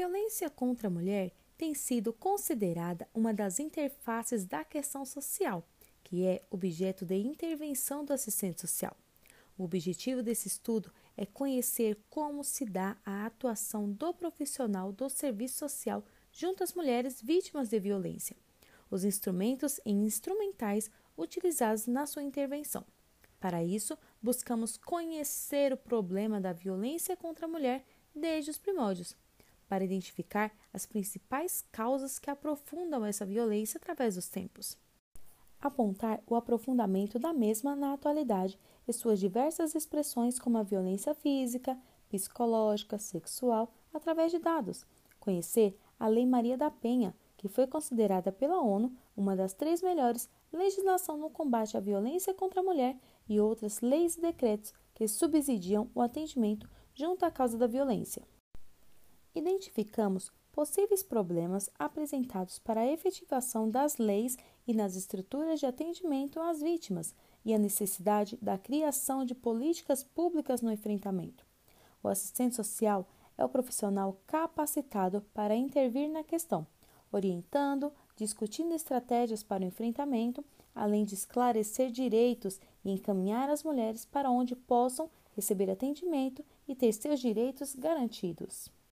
violência contra a mulher tem sido considerada uma das interfaces da questão social, que é objeto de intervenção do assistente social. O objetivo desse estudo é conhecer como se dá a atuação do profissional do serviço social junto às mulheres vítimas de violência, os instrumentos e instrumentais utilizados na sua intervenção. Para isso, buscamos conhecer o problema da violência contra a mulher desde os primórdios, para identificar as principais causas que aprofundam essa violência através dos tempos. Apontar o aprofundamento da mesma na atualidade e suas diversas expressões, como a violência física, psicológica, sexual, através de dados. Conhecer a Lei Maria da Penha, que foi considerada pela ONU uma das três melhores legislação no combate à violência contra a mulher e outras leis e decretos que subsidiam o atendimento junto à causa da violência. Identificamos possíveis problemas apresentados para a efetivação das leis e nas estruturas de atendimento às vítimas e a necessidade da criação de políticas públicas no enfrentamento. O assistente social é o profissional capacitado para intervir na questão, orientando, discutindo estratégias para o enfrentamento, além de esclarecer direitos e encaminhar as mulheres para onde possam receber atendimento e ter seus direitos garantidos.